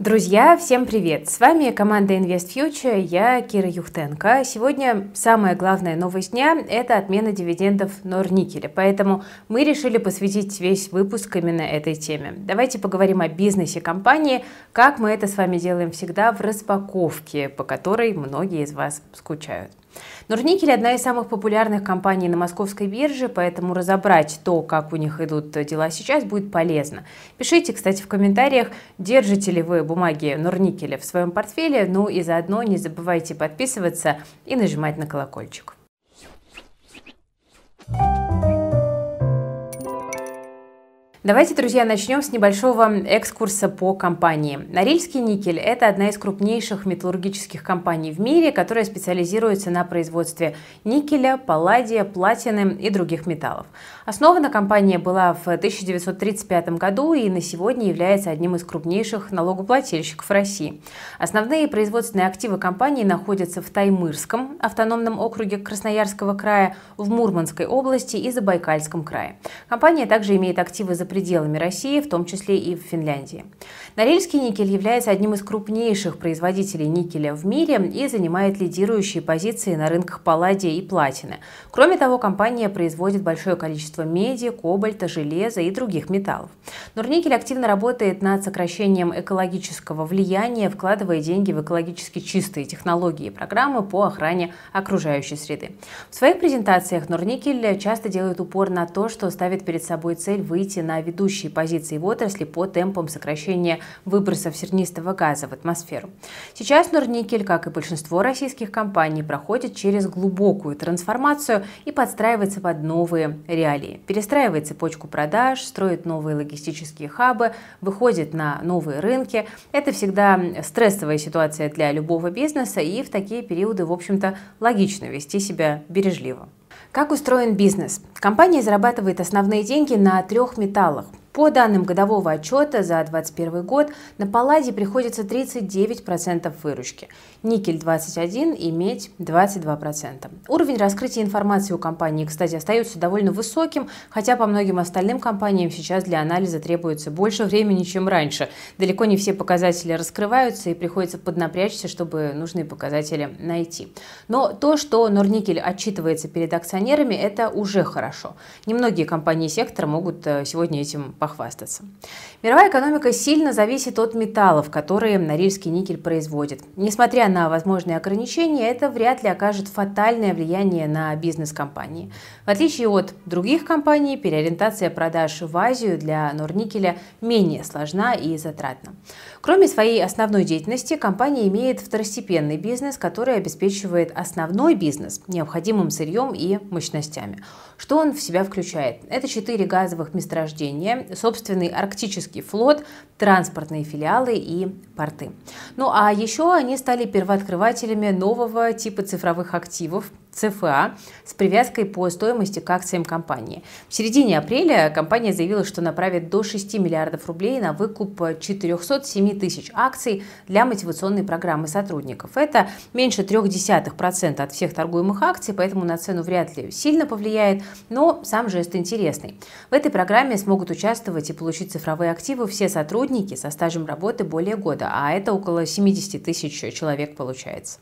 Друзья, всем привет! С вами команда Invest Future, я Кира Юхтенко. Сегодня самая главная новость дня – это отмена дивидендов Норникеля, поэтому мы решили посвятить весь выпуск именно этой теме. Давайте поговорим о бизнесе компании, как мы это с вами делаем всегда в распаковке, по которой многие из вас скучают. Норникель – одна из самых популярных компаний на московской бирже, поэтому разобрать то, как у них идут дела сейчас, будет полезно. Пишите, кстати, в комментариях, держите ли вы бумаги Норникеля в своем портфеле, ну и заодно не забывайте подписываться и нажимать на колокольчик. Давайте, друзья, начнем с небольшого экскурса по компании. Норильский никель – это одна из крупнейших металлургических компаний в мире, которая специализируется на производстве никеля, палладия, платины и других металлов. Основана компания была в 1935 году и на сегодня является одним из крупнейших налогоплательщиков России. Основные производственные активы компании находятся в Таймырском автономном округе Красноярского края, в Мурманской области и Забайкальском крае. Компания также имеет активы за пределами России, в том числе и в Финляндии. Норильский никель является одним из крупнейших производителей никеля в мире и занимает лидирующие позиции на рынках палладия и платины. Кроме того, компания производит большое количество меди, кобальта, железа и других металлов. Норникель активно работает над сокращением экологического влияния, вкладывая деньги в экологически чистые технологии и программы по охране окружающей среды. В своих презентациях Норникель часто делает упор на то, что ставит перед собой цель выйти на ведущие позиции в отрасли по темпам сокращения выбросов сернистого газа в атмосферу. Сейчас Норникель, как и большинство российских компаний, проходит через глубокую трансформацию и подстраивается под новые реалии. Перестраивает цепочку продаж, строит новые логистические хабы, выходит на новые рынки. Это всегда стрессовая ситуация для любого бизнеса, и в такие периоды, в общем-то, логично вести себя бережливо. Как устроен бизнес? Компания зарабатывает основные деньги на трех металлах по данным годового отчета за 2021 год, на палладе приходится 39% выручки, никель 21% и медь 22%. Уровень раскрытия информации у компании, кстати, остается довольно высоким, хотя по многим остальным компаниям сейчас для анализа требуется больше времени, чем раньше. Далеко не все показатели раскрываются и приходится поднапрячься, чтобы нужные показатели найти. Но то, что Норникель отчитывается перед акционерами, это уже хорошо. Немногие компании сектора могут э, сегодня этим похвастаться. Мировая экономика сильно зависит от металлов, которые Норильский никель производит. Несмотря на возможные ограничения, это вряд ли окажет фатальное влияние на бизнес компании. В отличие от других компаний, переориентация продаж в Азию для Норникеля менее сложна и затратна. Кроме своей основной деятельности, компания имеет второстепенный бизнес, который обеспечивает основной бизнес необходимым сырьем и мощностями. Что он в себя включает? Это четыре газовых месторождения, собственный арктический флот, транспортные филиалы и порты. Ну а еще они стали первооткрывателями нового типа цифровых активов, ЦФА с привязкой по стоимости к акциям компании. В середине апреля компания заявила, что направит до 6 миллиардов рублей на выкуп 407 тысяч акций для мотивационной программы сотрудников. Это меньше 0,3% от всех торгуемых акций, поэтому на цену вряд ли сильно повлияет, но сам жест интересный. В этой программе смогут участвовать и получить цифровые активы все сотрудники со стажем работы более года, а это около 70 тысяч человек получается.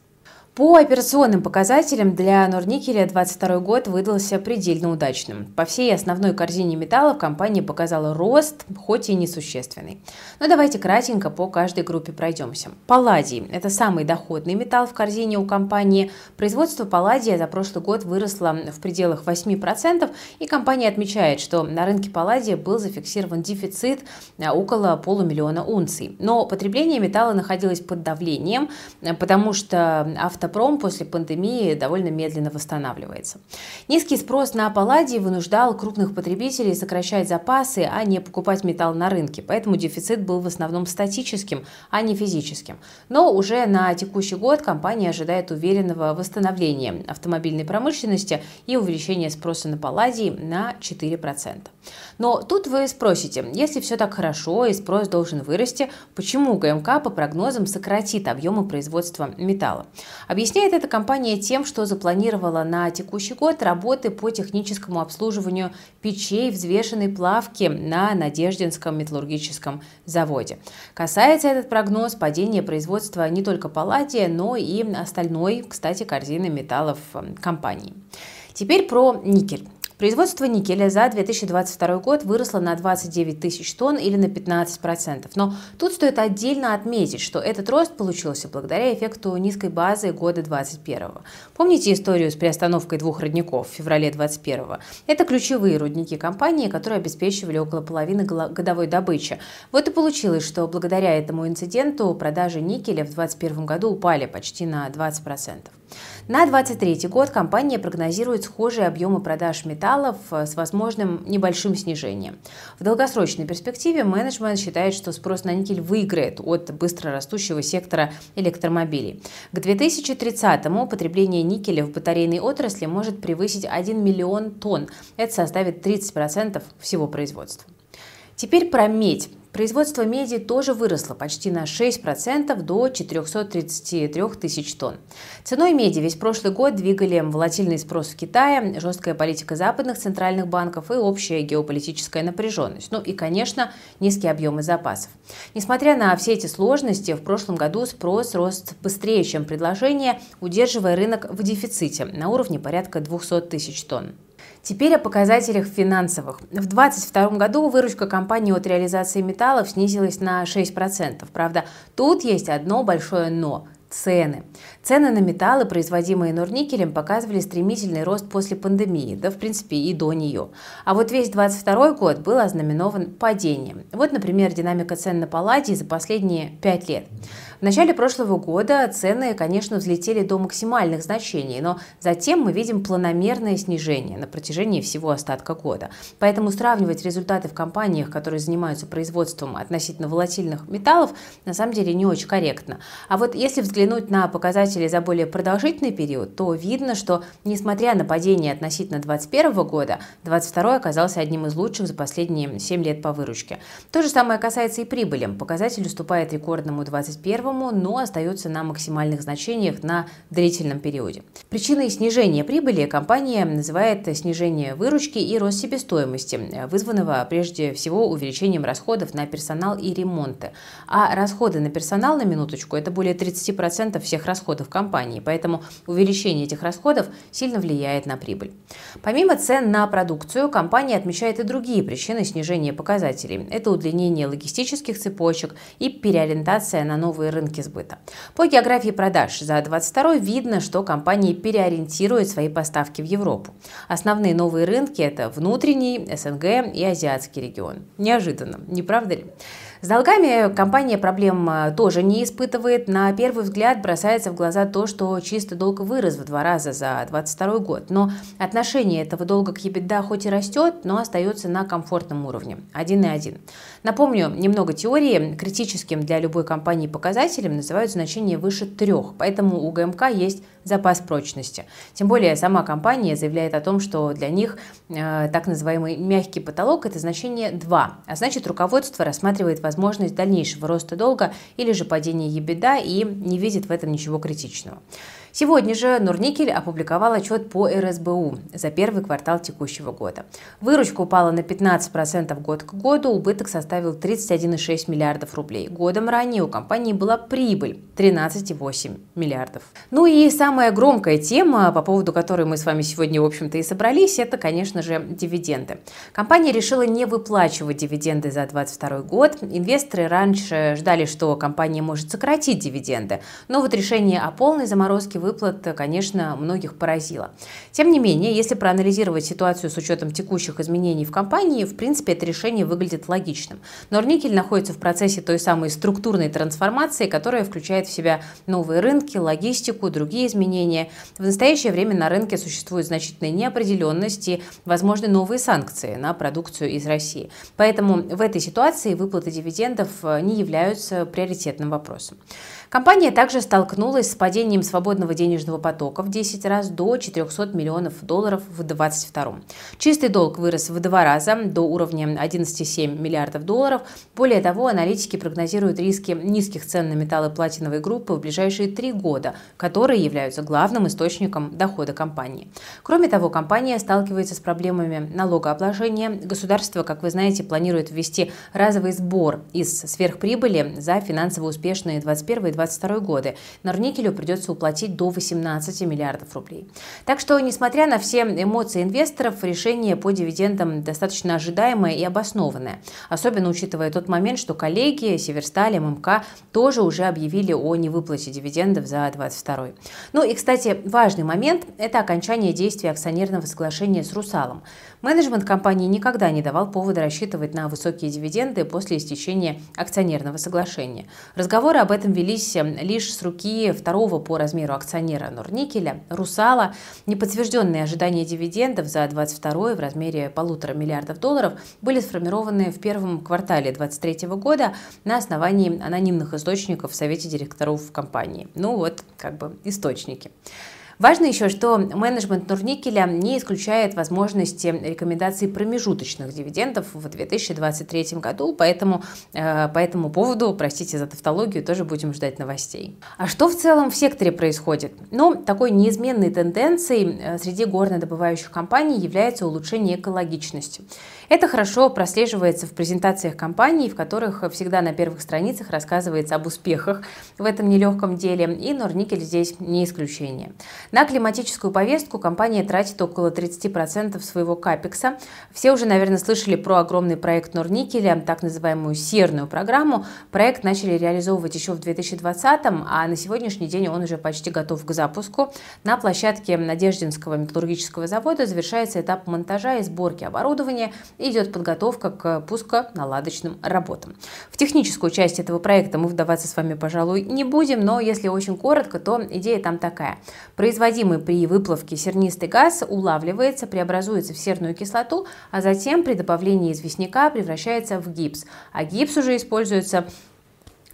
По операционным показателям для Норникеля 2022 год выдался предельно удачным. По всей основной корзине металлов компания показала рост, хоть и несущественный. Но давайте кратенько по каждой группе пройдемся. Палладий – это самый доходный металл в корзине у компании. Производство палладия за прошлый год выросло в пределах 8%, и компания отмечает, что на рынке палладия был зафиксирован дефицит около полумиллиона унций. Но потребление металла находилось под давлением, потому что авто автопром после пандемии довольно медленно восстанавливается. Низкий спрос на палладий вынуждал крупных потребителей сокращать запасы, а не покупать металл на рынке, поэтому дефицит был в основном статическим, а не физическим. Но уже на текущий год компания ожидает уверенного восстановления автомобильной промышленности и увеличения спроса на палладий на 4%. Но тут вы спросите, если все так хорошо и спрос должен вырасти, почему ГМК по прогнозам сократит объемы производства металла? Объясняет эта компания тем, что запланировала на текущий год работы по техническому обслуживанию печей взвешенной плавки на Надеждинском металлургическом заводе. Касается этот прогноз падения производства не только палладия, но и остальной, кстати, корзины металлов компании. Теперь про никель. Производство никеля за 2022 год выросло на 29 тысяч тонн или на 15%. Но тут стоит отдельно отметить, что этот рост получился благодаря эффекту низкой базы года 2021. Помните историю с приостановкой двух родников в феврале 2021? Это ключевые рудники компании, которые обеспечивали около половины годовой добычи. Вот и получилось, что благодаря этому инциденту продажи никеля в 2021 году упали почти на 20%. На 2023 год компания прогнозирует схожие объемы продаж металлов э, с возможным небольшим снижением. В долгосрочной перспективе менеджмент считает, что спрос на никель выиграет от быстро растущего сектора электромобилей. К 2030-му потребление никеля в батарейной отрасли может превысить 1 миллион тонн. Это составит 30% всего производства. Теперь про медь. Производство меди тоже выросло почти на 6% до 433 тысяч тонн. Ценой меди весь прошлый год двигали волатильный спрос в Китае, жесткая политика западных центральных банков и общая геополитическая напряженность. Ну и, конечно, низкие объемы запасов. Несмотря на все эти сложности, в прошлом году спрос рос быстрее, чем предложение, удерживая рынок в дефиците на уровне порядка 200 тысяч тонн. Теперь о показателях финансовых. В 2022 году выручка компании от реализации металлов снизилась на 6%. Правда, тут есть одно большое «но» цены. Цены на металлы, производимые Норникелем, показывали стремительный рост после пандемии, да в принципе и до нее. А вот весь 22 год был ознаменован падением. Вот, например, динамика цен на палладий за последние 5 лет. В начале прошлого года цены, конечно, взлетели до максимальных значений, но затем мы видим планомерное снижение на протяжении всего остатка года. Поэтому сравнивать результаты в компаниях, которые занимаются производством относительно волатильных металлов, на самом деле не очень корректно. А вот если взглянуть на показатели за более продолжительный период, то видно, что несмотря на падение относительно 2021 года, 2022 оказался одним из лучших за последние 7 лет по выручке. То же самое касается и прибыли. Показатель уступает рекордному 2021 первому, но остается на максимальных значениях на длительном периоде. Причиной снижения прибыли компания называет снижение выручки и рост себестоимости, вызванного прежде всего увеличением расходов на персонал и ремонты. А расходы на персонал, на минуточку, это более 30% всех расходов компании, поэтому увеличение этих расходов сильно влияет на прибыль. Помимо цен на продукцию, компания отмечает и другие причины снижения показателей. Это удлинение логистических цепочек и переориентация на новые рынки сбыта. По географии продаж за 2022 видно, что компании переориентируют свои поставки в Европу. Основные новые рынки – это внутренний, СНГ и азиатский регион. Неожиданно, не правда ли? С долгами компания проблем э, тоже не испытывает. На первый взгляд бросается в глаза то, что чистый долг вырос в два раза за 2022 год. Но отношение этого долга к EBITDA хоть и растет, но остается на комфортном уровне – 1,1. Напомню, немного теории. Критическим для любой компании показателем называют значение выше трех, поэтому у ГМК есть запас прочности. Тем более сама компания заявляет о том, что для них э, так называемый мягкий потолок – это значение 2, а значит руководство рассматривает возможность дальнейшего роста долга или же падения ебеда и не видит в этом ничего критичного. Сегодня же Норникель опубликовал отчет по РСБУ за первый квартал текущего года. Выручка упала на 15% год к году, убыток составил 31,6 миллиардов рублей. Годом ранее у компании была прибыль 13,8 миллиардов. Ну и самая громкая тема, по поводу которой мы с вами сегодня, в общем-то, и собрались, это, конечно же, дивиденды. Компания решила не выплачивать дивиденды за 2022 год. Инвесторы раньше ждали, что компания может сократить дивиденды, но вот решение о полной заморозке выплат, конечно, многих поразило. Тем не менее, если проанализировать ситуацию с учетом текущих изменений в компании, в принципе, это решение выглядит логичным. Норникель находится в процессе той самой структурной трансформации, которая включает в себя новые рынки, логистику, другие изменения. В настоящее время на рынке существует значительная неопределенность и возможны новые санкции на продукцию из России. Поэтому в этой ситуации выплаты дивидендов не являются приоритетным вопросом. Компания также столкнулась с падением свободного денежного потока в 10 раз до 400 миллионов долларов в 2022. Чистый долг вырос в два раза до уровня 11,7 миллиардов долларов. Более того, аналитики прогнозируют риски низких цен на металлы платиновой группы в ближайшие три года, которые являются главным источником дохода компании. Кроме того, компания сталкивается с проблемами налогообложения. Государство, как вы знаете, планирует ввести разовый сбор из сверхприбыли за финансово успешные 2021 и 2022 годы. Норникелю придется уплатить до 18 миллиардов рублей. Так что, несмотря на все эмоции инвесторов, решение по дивидендам достаточно ожидаемое и обоснованное. Особенно учитывая тот момент, что коллеги Северсталь, ММК тоже уже объявили о невыплате дивидендов за 2022. Ну и, кстати, важный момент – это окончание действия акционерного соглашения с «Русалом». Менеджмент компании никогда не давал повода рассчитывать на высокие дивиденды после истечения акционерного соглашения. Разговоры об этом велись э, лишь с руки второго по размеру акционера Норникеля, Русала. Неподтвержденные ожидания дивидендов за 2022 в размере полутора миллиардов долларов были сформированы в первом квартале 2023 года на основании анонимных источников в Совете директоров компании. Ну вот, как бы источники. Важно еще, что менеджмент Нурникеля не исключает возможности рекомендаций промежуточных дивидендов в 2023 году, поэтому э, по этому поводу, простите за тавтологию, тоже будем ждать новостей. А что в целом в секторе происходит? Ну, такой неизменной тенденцией э, среди горнодобывающих компаний является улучшение экологичности. Это хорошо прослеживается в презентациях компаний, в которых всегда на первых страницах рассказывается об успехах в этом нелегком деле, и Норникель здесь не исключение. На климатическую повестку компания тратит около 30% своего капекса. Все уже, наверное, слышали про огромный проект Норникеля, так называемую серную программу. Проект начали реализовывать еще в 2020, а на сегодняшний день он уже почти готов к запуску. На площадке Надеждинского металлургического завода завершается этап монтажа и сборки оборудования, идет подготовка к пусконаладочным работам. В техническую часть этого проекта мы вдаваться с вами, пожалуй, не будем, но если очень коротко, то идея там такая. Производимый при выплавке сернистый газ улавливается, преобразуется в серную кислоту, а затем при добавлении известняка превращается в гипс. А гипс уже используется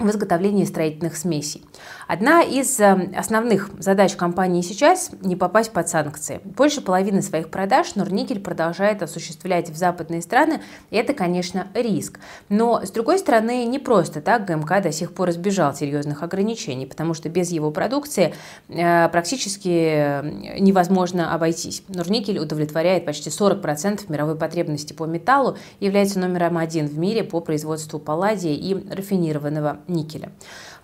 в изготовлении строительных смесей. Одна из э, основных задач компании сейчас – не попасть под санкции. Больше половины своих продаж Норникель продолжает осуществлять в западные страны, и это, конечно, риск. Но, с другой стороны, не просто так ГМК до сих пор избежал серьезных ограничений, потому что без его продукции э, практически э, невозможно обойтись. Норникель удовлетворяет почти 40% мировой потребности по металлу, является номером один в мире по производству палладия и рафинированного никеля.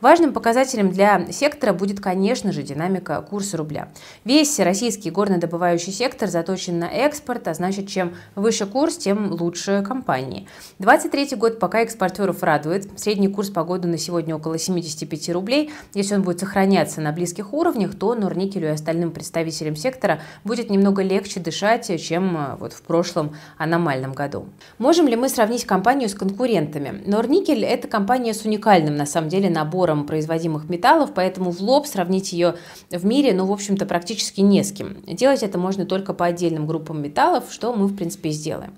Важным показателем для сектора будет, конечно же, динамика курса рубля. Весь российский горнодобывающий сектор заточен на экспорт, а значит, чем выше курс, тем лучше компании. 23 год пока экспортеров радует. Средний курс по году на сегодня около 75 рублей. Если он будет сохраняться на близких уровнях, то Норникелю и остальным представителям сектора будет немного легче дышать, чем э, вот в прошлом аномальном году. Можем ли мы сравнить компанию с конкурентами? Норникель – это компания с уникальным, на самом деле, набором набором производимых металлов, поэтому в лоб сравнить ее в мире, ну, в общем-то, практически не с кем. Делать это можно только по отдельным группам металлов, что мы, в принципе, сделаем.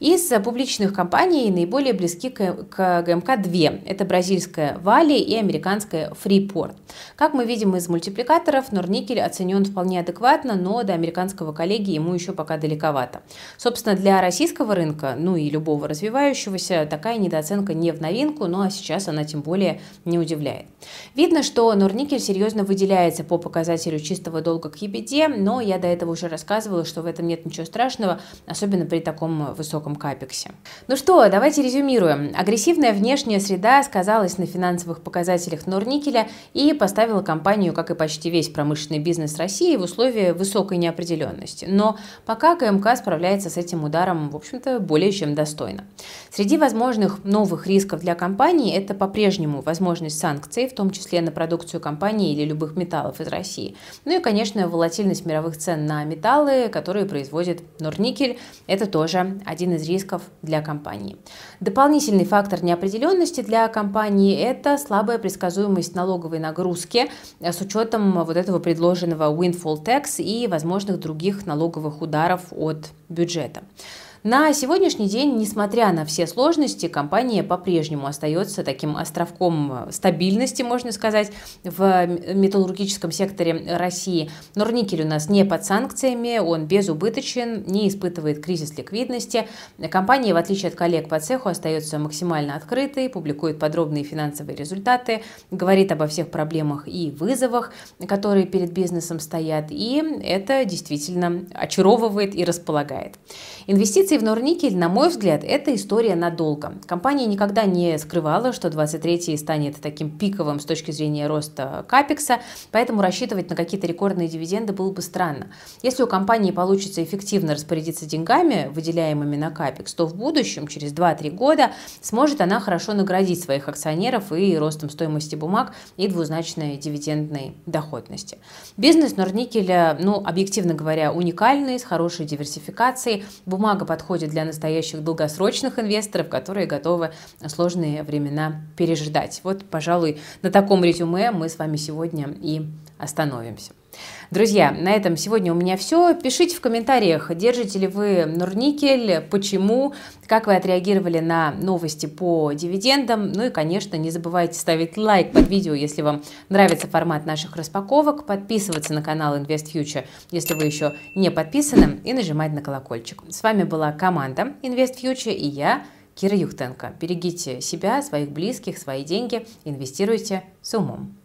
Из публичных компаний наиболее близки к, к ГМК две. Это бразильская Вали и американская Freeport. Как мы видим из мультипликаторов, Норникель оценен вполне адекватно, но до американского коллеги ему еще пока далековато. Собственно, для российского рынка, ну и любого развивающегося, такая недооценка не в новинку, ну а сейчас она тем более не удивляет составляет. Видно, что Норникель серьезно выделяется по показателю чистого долга к ебеде, но я до этого уже рассказывала, что в этом нет ничего страшного, особенно при таком высоком капексе. Ну что, давайте резюмируем. Агрессивная внешняя среда сказалась на финансовых показателях Норникеля и поставила компанию, как и почти весь промышленный бизнес России, в условия высокой неопределенности. Но пока КМК справляется с этим ударом, в общем-то, более чем достойно. Среди возможных новых рисков для компании это по-прежнему возможность санкций санкций, в том числе на продукцию компании или любых металлов из России. Ну и, конечно, волатильность мировых цен на металлы, которые производит Норникель. Это тоже один из рисков для компании. Дополнительный фактор неопределенности для компании – это слабая предсказуемость налоговой нагрузки с учетом вот этого предложенного windfall tax и возможных других налоговых ударов от бюджета. На сегодняшний день, несмотря на все сложности, компания по-прежнему остается таким островком стабильности, можно сказать, в металлургическом секторе России. Норникель у нас не под санкциями, он безубыточен, не испытывает кризис ликвидности. Компания, в отличие от коллег по цеху, остается максимально открытой, публикует подробные финансовые результаты, говорит обо всех проблемах и вызовах, которые перед бизнесом стоят, и это действительно очаровывает и располагает. Инвестиции в Норникель, на мой взгляд, это история надолго. Компания никогда не скрывала, что 23-й станет таким пиковым с точки зрения роста капекса, поэтому рассчитывать на какие-то рекордные дивиденды было бы странно. Если у компании получится эффективно распорядиться деньгами, выделяемыми на капекс, то в будущем, через 2-3 года, сможет она хорошо наградить своих акционеров и ростом стоимости бумаг и двузначной дивидендной доходности. Бизнес Норникеля, ну, объективно говоря, уникальный, с хорошей диверсификацией. Бумага подходит для настоящих долгосрочных инвесторов, которые готовы сложные времена пережидать. Вот, пожалуй, на таком резюме мы с вами сегодня и остановимся. Друзья, на этом сегодня у меня все. Пишите в комментариях, держите ли вы Нурникель, почему, как вы отреагировали на новости по дивидендам. Ну и, конечно, не забывайте ставить лайк под видео, если вам нравится формат наших распаковок, подписываться на канал Invest Future, если вы еще не подписаны, и нажимать на колокольчик. С вами была команда Invest Future и я, Кира Юхтенко. Берегите себя, своих близких, свои деньги, инвестируйте с умом.